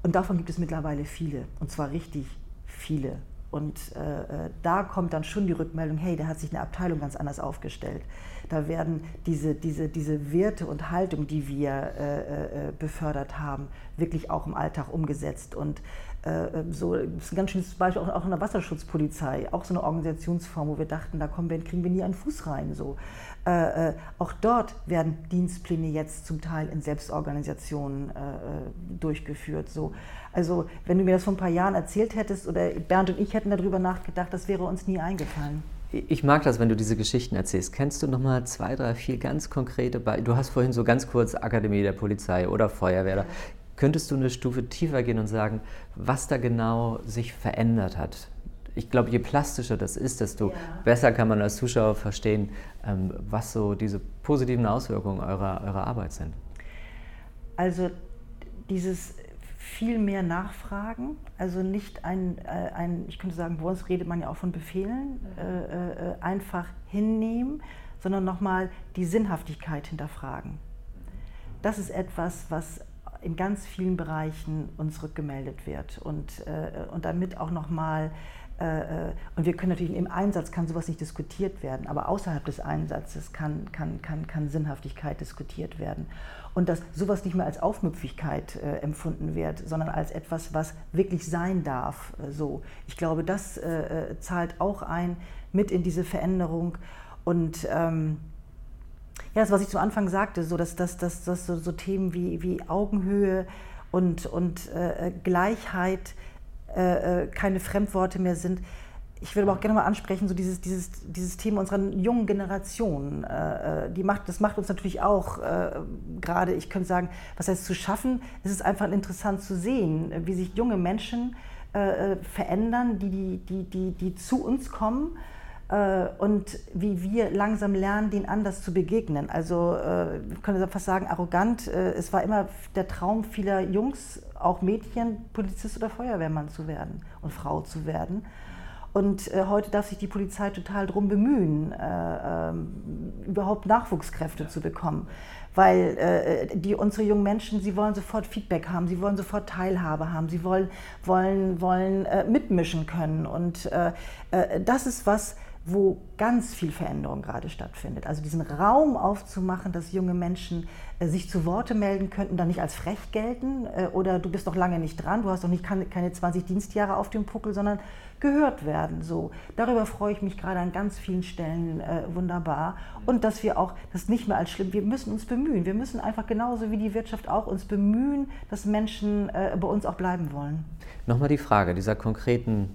und davon gibt es mittlerweile viele, und zwar richtig viele. Und äh, äh, da kommt dann schon die Rückmeldung, hey, da hat sich eine Abteilung ganz anders aufgestellt. Da werden diese, diese, diese Werte und Haltung, die wir äh, äh, befördert haben, wirklich auch im Alltag umgesetzt. Und äh, äh, so, das ist ein ganz schönes Beispiel auch, in der Wasserschutzpolizei, auch so eine Organisationsform, wo wir dachten, da kommen wir, kriegen wir nie einen Fuß rein. So. Äh, äh, auch dort werden Dienstpläne jetzt zum Teil in Selbstorganisationen äh, durchgeführt. So. Also wenn du mir das vor ein paar Jahren erzählt hättest oder Bernd und ich hätten darüber nachgedacht, das wäre uns nie eingefallen. Ich mag das, wenn du diese Geschichten erzählst. Kennst du noch mal zwei, drei, vier ganz konkrete Beispiele? Du hast vorhin so ganz kurz Akademie der Polizei oder Feuerwehr. Könntest du eine Stufe tiefer gehen und sagen, was da genau sich verändert hat? Ich glaube, je plastischer das ist, desto ja. besser kann man als Zuschauer verstehen, ähm, was so diese positiven Auswirkungen eurer, eurer Arbeit sind. Also dieses viel mehr Nachfragen, also nicht ein, äh, ein ich könnte sagen, bei uns redet man ja auch von Befehlen, äh, äh, einfach hinnehmen, sondern nochmal die Sinnhaftigkeit hinterfragen. Das ist etwas, was in ganz vielen Bereichen uns rückgemeldet wird. Und, äh, und damit auch nochmal äh, äh, und wir können natürlich im Einsatz kann sowas nicht diskutiert werden, aber außerhalb des Einsatzes kann, kann, kann, kann Sinnhaftigkeit diskutiert werden. Und dass sowas nicht mehr als Aufmüpfigkeit äh, empfunden wird, sondern als etwas, was wirklich sein darf. Äh, so. Ich glaube, das äh, zahlt auch ein mit in diese Veränderung. Und ähm, ja, das, was ich zu Anfang sagte, so, dass, dass, dass, dass so, so Themen wie, wie Augenhöhe und, und äh, Gleichheit äh, äh, keine Fremdworte mehr sind. Ich würde aber auch gerne mal ansprechen, so dieses, dieses, dieses Thema unserer jungen Generation. Äh, die macht, das macht uns natürlich auch äh, gerade, ich könnte sagen, was heißt zu schaffen, es ist einfach interessant zu sehen, wie sich junge Menschen äh, verändern, die, die, die, die, die zu uns kommen und wie wir langsam lernen, denen anders zu begegnen. Also ich könnte fast sagen, arrogant. es war immer der Traum vieler Jungs, auch Mädchen, Polizist oder Feuerwehrmann zu werden und Frau zu werden. Und äh, heute darf sich die Polizei total darum bemühen, äh, äh, überhaupt Nachwuchskräfte zu bekommen. Weil äh, die, unsere jungen Menschen, sie wollen sofort Feedback haben, sie wollen sofort Teilhabe haben, sie wollen, wollen, wollen äh, mitmischen können. Und äh, das ist was, wo ganz viel Veränderung gerade stattfindet. Also diesen Raum aufzumachen, dass junge Menschen äh, sich zu Worte melden könnten, dann nicht als frech gelten äh, oder du bist doch lange nicht dran, du hast doch nicht keine, keine 20 Dienstjahre auf dem Puckel, sondern gehört werden. So. Darüber freue ich mich gerade an ganz vielen Stellen äh, wunderbar. Und dass wir auch das nicht mehr als schlimm, wir müssen uns bemühen. Wir müssen einfach genauso wie die Wirtschaft auch uns bemühen, dass Menschen äh, bei uns auch bleiben wollen. Nochmal die Frage dieser konkreten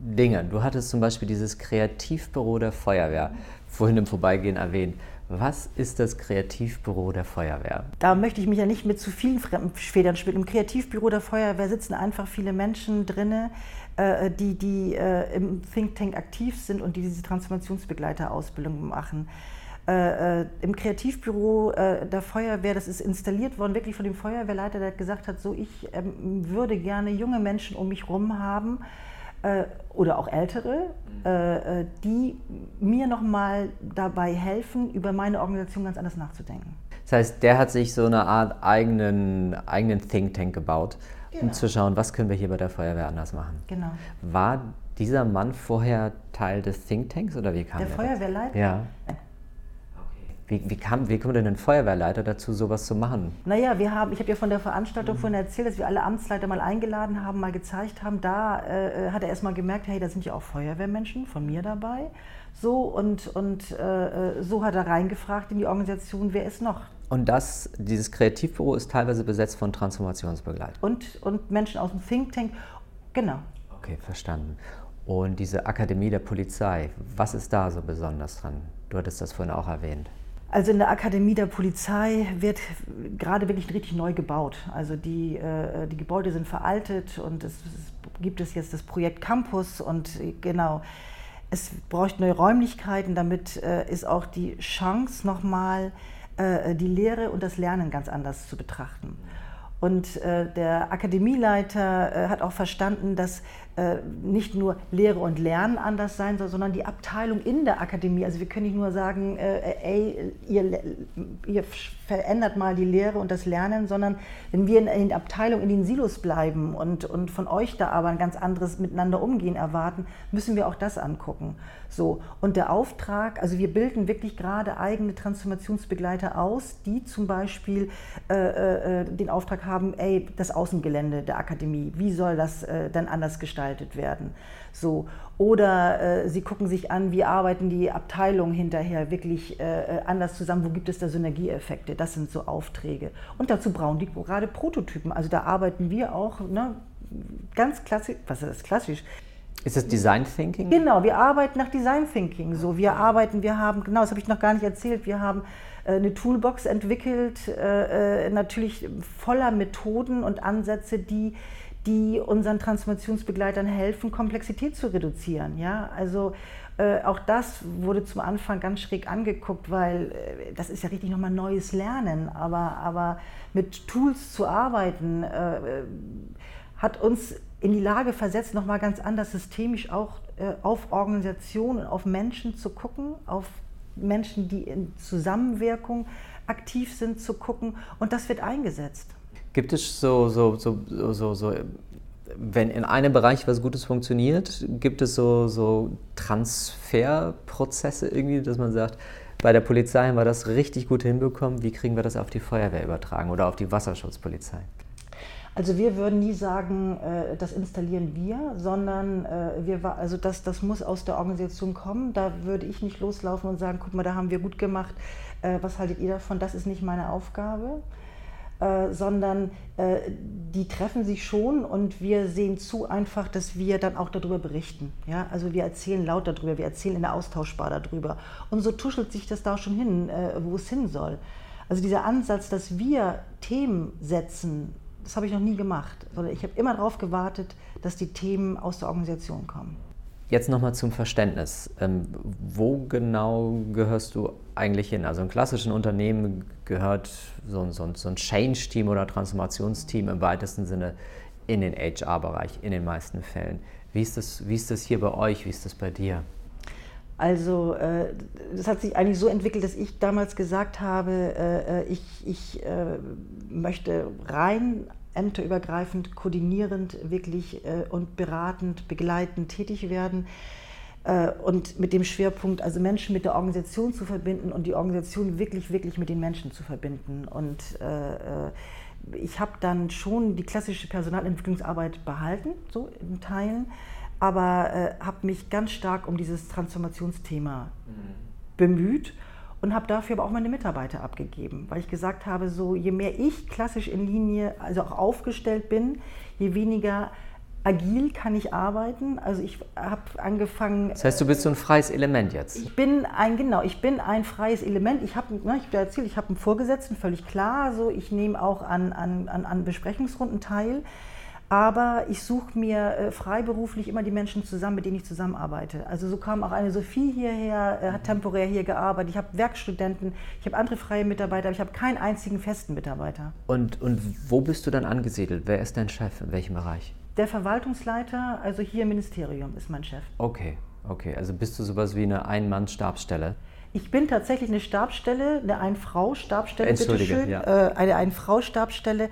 Dinge. Du hattest zum Beispiel dieses Kreativbüro der Feuerwehr vorhin im Vorbeigehen erwähnt. Was ist das Kreativbüro der Feuerwehr? Da möchte ich mich ja nicht mit zu vielen Federn spielen. Im Kreativbüro der Feuerwehr sitzen einfach viele Menschen drin, äh, die, die äh, im Think Tank aktiv sind und die diese Transformationsbegleiterausbildung machen. Äh, Im Kreativbüro der Feuerwehr, das ist installiert worden, wirklich von dem Feuerwehrleiter, der gesagt hat, so ich ähm, würde gerne junge Menschen um mich herum haben, äh, oder auch Ältere, mhm. äh, äh, die mir nochmal dabei helfen, über meine Organisation ganz anders nachzudenken. Das heißt, der hat sich so eine Art eigenen, eigenen Think Tank gebaut, genau. um zu schauen, was können wir hier bei der Feuerwehr anders machen. Genau. War dieser Mann vorher Teil des Think Tanks oder wie kam der? Der Feuerwehrleiter? Ja. Wie, wie, kam, wie kommt denn ein Feuerwehrleiter dazu, sowas zu machen? Naja, wir haben, ich habe ja von der Veranstaltung mhm. vorhin erzählt, dass wir alle Amtsleiter mal eingeladen haben, mal gezeigt haben. Da äh, hat er erst mal gemerkt, hey, da sind ja auch Feuerwehrmenschen von mir dabei. So und, und äh, so hat er reingefragt in die Organisation, wer ist noch und das, dieses Kreativbüro ist teilweise besetzt von Transformationsbegleitern. Und, und Menschen aus dem Think Tank, genau. Okay, verstanden. Und diese Akademie der Polizei, was ist da so besonders dran? Du hattest das vorhin auch erwähnt. Also in der Akademie der Polizei wird gerade wirklich richtig neu gebaut. Also die, äh, die Gebäude sind veraltet und es, gibt es jetzt das Projekt Campus und genau, es braucht neue Räumlichkeiten, damit äh, ist auch die Chance nochmal äh, die Lehre und das Lernen ganz anders zu betrachten. Und äh, der Akademieleiter äh, hat auch verstanden, dass äh, nicht nur Lehre und Lernen anders sein soll, sondern die Abteilung in der Akademie. Also wir können nicht nur sagen, äh, ey, ihr, ihr, verändert mal die Lehre und das Lernen, sondern wenn wir in, in der Abteilung in den Silos bleiben und, und von euch da aber ein ganz anderes Miteinander umgehen erwarten, müssen wir auch das angucken. So. Und der Auftrag, also wir bilden wirklich gerade eigene Transformationsbegleiter aus, die zum Beispiel äh, äh, den Auftrag haben, ey, das Außengelände der Akademie, wie soll das äh, dann anders gestaltet gestaltet werden. So. Oder äh, Sie gucken sich an, wie arbeiten die Abteilungen hinterher wirklich äh, äh, anders zusammen, wo gibt es da Synergieeffekte. Das sind so Aufträge. Und dazu brauchen die gerade Prototypen. Also da arbeiten wir auch ne, ganz klassisch, was ist das klassisch? Ist das Design Thinking? Genau, wir arbeiten nach Design Thinking. So, wir arbeiten, wir haben, genau, das habe ich noch gar nicht erzählt, wir haben äh, eine Toolbox entwickelt, äh, äh, natürlich voller Methoden und Ansätze, die die unseren Transformationsbegleitern helfen, Komplexität zu reduzieren. Ja? Also äh, auch das wurde zum Anfang ganz schräg angeguckt, weil äh, das ist ja richtig nochmal neues Lernen. Aber, aber mit Tools zu arbeiten, äh, hat uns in die Lage versetzt, nochmal ganz anders systemisch auch äh, auf Organisationen, auf Menschen zu gucken, auf Menschen, die in Zusammenwirkung aktiv sind, zu gucken und das wird eingesetzt. Gibt es so, so, so, so, so wenn in einem Bereich was Gutes funktioniert, gibt es so, so Transferprozesse irgendwie, dass man sagt, bei der Polizei haben wir das richtig gut hinbekommen, wie kriegen wir das auf die Feuerwehr übertragen oder auf die Wasserschutzpolizei? Also wir würden nie sagen, äh, das installieren wir, sondern äh, wir, also das, das muss aus der Organisation kommen. Da würde ich nicht loslaufen und sagen, guck mal, da haben wir gut gemacht, äh, was haltet ihr davon? Das ist nicht meine Aufgabe. Äh, sondern äh, die treffen sich schon und wir sehen zu einfach, dass wir dann auch darüber berichten. Ja? Also wir erzählen laut darüber, wir erzählen in der Austauschbar darüber. Und so tuschelt sich das da schon hin, äh, wo es hin soll. Also dieser Ansatz, dass wir Themen setzen, das habe ich noch nie gemacht, sondern ich habe immer darauf gewartet, dass die Themen aus der Organisation kommen. Jetzt nochmal zum Verständnis. Ähm, wo genau gehörst du eigentlich hin? Also in klassischen Unternehmen gehört so ein, so so ein Change-Team oder Transformationsteam im weitesten Sinne in den HR-Bereich, in den meisten Fällen. Wie ist, das, wie ist das hier bei euch? Wie ist das bei dir? Also äh, das hat sich eigentlich so entwickelt, dass ich damals gesagt habe, äh, äh ich, ich äh, möchte rein ämterübergreifend, koordinierend wirklich äh, und beratend, begleitend tätig werden. Äh, und mit dem Schwerpunkt, also Menschen mit der Organisation zu verbinden und die Organisation wirklich, wirklich mit den Menschen zu verbinden. Und äh, äh ich habe dann schon die klassische Personalentwicklungsarbeit behalten, so in Teilen, aber äh, habe mich ganz stark um dieses Transformationsthema mhm. bemüht und habe dafür aber auch meine Mitarbeiter abgegeben, weil ich gesagt habe, so je mehr ich klassisch in Linie, also auch aufgestellt bin, je weniger agil kann ich arbeiten. Also ich habe angefangen. Das heißt, du bist so ein freies Element jetzt. Ich bin ein genau, ich bin ein freies Element. Ich habe, ne, ich habe erzählt, ich habe einen Vorgesetzten, völlig klar. So, ich nehme auch an, an, an Besprechungsrunden teil. Aber ich suche mir äh, freiberuflich immer die Menschen zusammen, mit denen ich zusammenarbeite. Also so kam auch eine Sophie hierher, äh, hat temporär hier gearbeitet. Ich habe Werkstudenten, ich habe andere freie Mitarbeiter, aber ich habe keinen einzigen festen Mitarbeiter. Und, und wo bist du dann angesiedelt? Wer ist dein Chef? In welchem Bereich? Der Verwaltungsleiter, also hier im Ministerium, ist mein Chef. Okay, okay. Also bist du sowas wie eine Ein-Mann-Stabsstelle? Ich bin tatsächlich eine Stabsstelle, eine Ein-Frau-Stabsstelle, bitteschön. Ja. Äh, eine Ein-Frau-Stabsstelle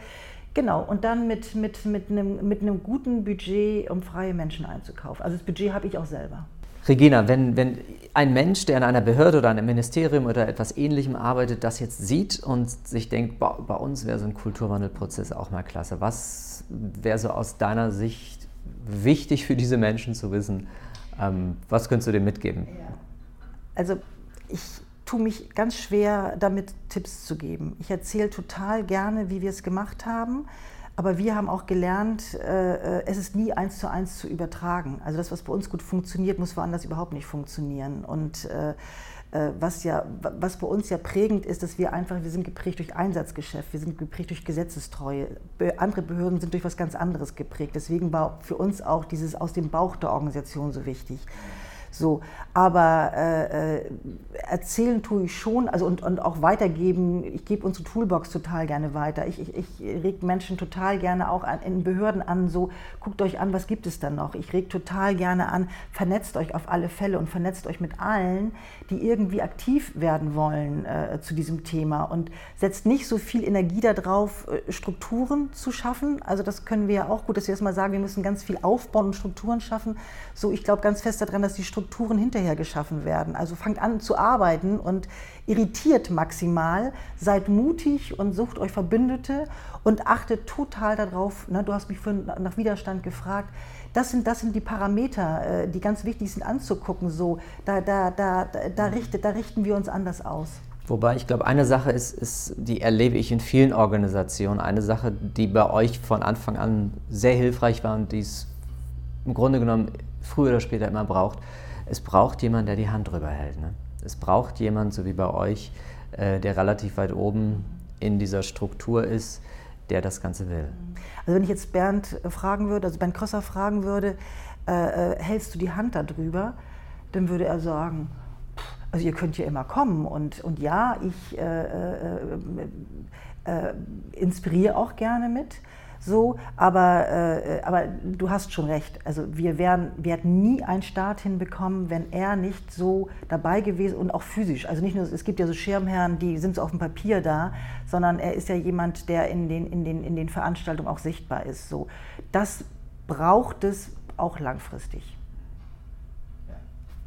Genau, und dann mit, mit, mit, einem, mit einem guten Budget, um freie Menschen einzukaufen. Also das Budget habe ich auch selber. Regina, wenn, wenn ein Mensch, der in einer Behörde oder einem Ministerium oder etwas Ähnlichem arbeitet, das jetzt sieht und sich denkt, bei, bei uns wäre so ein Kulturwandelprozess auch mal klasse, was wäre so aus deiner Sicht wichtig für diese Menschen zu wissen? Ähm, was könntest du dem mitgeben? Ja. Also ich tue mich ganz schwer, damit Tipps zu geben. Ich erzähle total gerne, wie wir es gemacht haben. Aber wir haben auch gelernt, äh, es ist nie eins zu eins zu übertragen. Also das, was bei uns gut funktioniert, muss woanders überhaupt nicht funktionieren. Und äh, äh, was, ja, was bei uns ja prägend ist, dass wir einfach, wir sind geprägt durch Einsatzgeschäft, wir sind geprägt durch Gesetzestreue. Andere Behörden sind durch was ganz anderes geprägt. Deswegen war für uns auch dieses aus dem Bauch der Organisation so wichtig. So, aber äh, äh, erzählen tue ich schon, also und, und auch weitergeben. Ich gebe unsere Toolbox total gerne weiter. Ich, ich, ich reg Menschen total gerne auch an, in Behörden an, so guckt euch an, was gibt es dann noch. Ich reg total gerne an, vernetzt euch auf alle Fälle und vernetzt euch mit allen, die irgendwie aktiv werden wollen äh, zu diesem Thema und setzt nicht so viel Energie darauf, äh, Strukturen zu schaffen. Also das können wir ja auch gut, dass wir erstmal sagen, wir müssen ganz viel aufbauen und Strukturen schaffen. So, ich glaube ganz fest daran, dass die Strukturen Strukturen hinterher geschaffen werden. Also fangt an zu arbeiten und irritiert maximal, seid mutig und sucht euch Verbündete und achtet total darauf, ne, du hast mich vorhin nach Widerstand gefragt, das sind, das sind die Parameter, äh, die ganz wichtig sind anzugucken. So, da, da, da, da, richtet, da richten wir uns anders aus. Wobei ich glaube, eine Sache ist, ist, die erlebe ich in vielen Organisationen, eine Sache, die bei euch von Anfang an sehr hilfreich war und die es im Grunde genommen früher oder später immer braucht, es braucht jemanden, der die Hand drüber hält. Ne? Es braucht jemanden, so wie bei euch, äh, der relativ weit oben in dieser Struktur ist, der das Ganze will. Also wenn ich jetzt Bernd äh, fragen würde, also Bernd Krösser fragen würde, äh, äh, hältst du die Hand da drüber, dann würde er sagen, also ihr könnt ja immer kommen und, und ja, ich äh, äh, inspiriere auch gerne mit. So, aber, äh, aber du hast schon recht. Also wir wären, wir nie einen Start hinbekommen, wenn er nicht so dabei gewesen und auch physisch. Also nicht nur, es gibt ja so Schirmherren, die sind so auf dem Papier da, sondern er ist ja jemand, der in den, in den, in den Veranstaltungen auch sichtbar ist. So, das braucht es auch langfristig.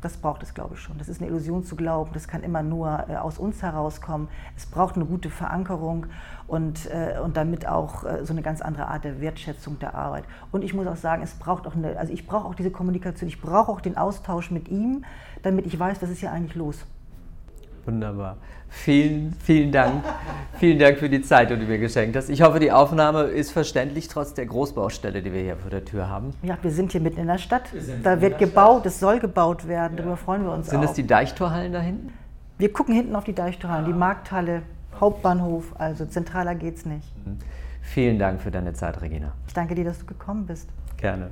Das braucht es, glaube ich, schon. Das ist eine Illusion zu glauben. Das kann immer nur äh, aus uns herauskommen. Es braucht eine gute Verankerung und, äh, und damit auch äh, so eine ganz andere Art der Wertschätzung der Arbeit. Und ich muss auch sagen, es braucht auch eine, also ich brauche auch diese Kommunikation, ich brauche auch den Austausch mit ihm, damit ich weiß, was ist hier eigentlich los. Wunderbar. Vielen, vielen Dank. vielen Dank für die Zeit, die du mir geschenkt hast. Ich hoffe, die Aufnahme ist verständlich, trotz der Großbaustelle, die wir hier vor der Tür haben. Ja, wir sind hier mitten in der Stadt. Da wird gebaut, es soll gebaut werden. Ja. Darüber freuen wir uns sind auch. Sind es die Deichtorhallen da hinten? Wir gucken hinten auf die Deichtorhallen, die Markthalle, Hauptbahnhof. Also zentraler geht es nicht. Vielen Dank für deine Zeit, Regina. Ich danke dir, dass du gekommen bist. Gerne.